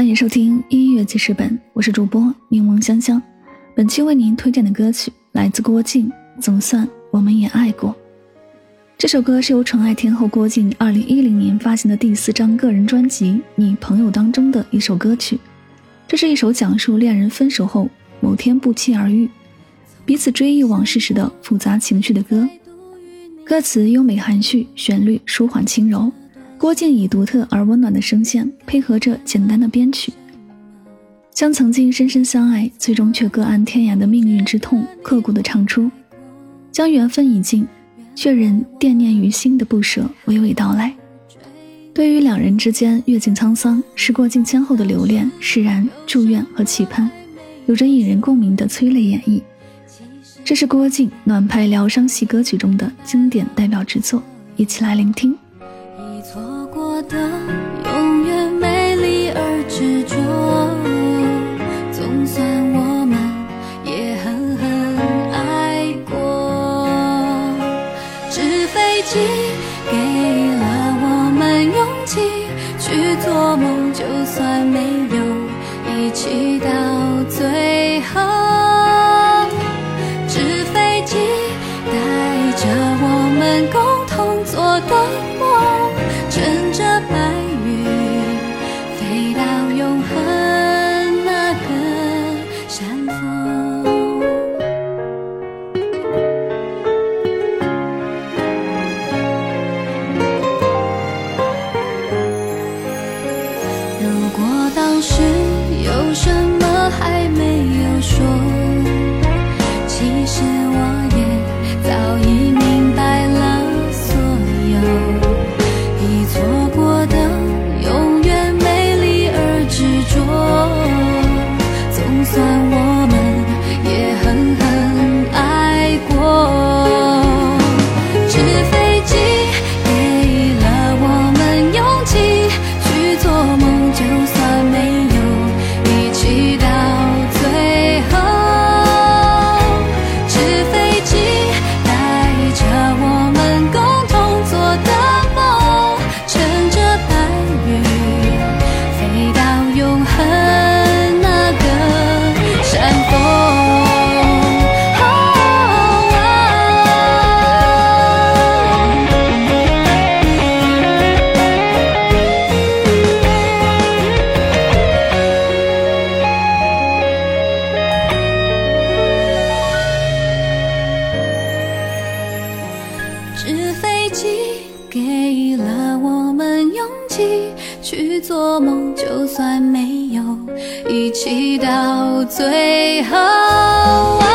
欢迎收听音乐记事本，我是主播柠檬香香。本期为您推荐的歌曲来自郭靖，《总算我们也爱过》。这首歌是由宠爱天后郭靖二零一零年发行的第四张个人专辑《你朋友》当中的一首歌曲。这是一首讲述恋人分手后某天不期而遇，彼此追忆往事时的复杂情绪的歌。歌词优美含蓄，旋律舒缓轻柔。郭靖以独特而温暖的声线，配合着简单的编曲，将曾经深深相爱，最终却各安天涯的命运之痛刻骨的唱出，将缘分已尽，却仍惦念于心的不舍娓娓道来。对于两人之间阅尽沧桑，时过境迁后的留恋、释然、祝愿和期盼，有着引人共鸣的催泪演绎。这是郭靖暖派疗伤系歌曲中的经典代表之作，一起来聆听。的永远美丽而执着，总算我们也狠狠爱过。纸飞机给了我们勇气去做梦，就算没有一起到最了我们勇气去做梦，就算没有一起到最后。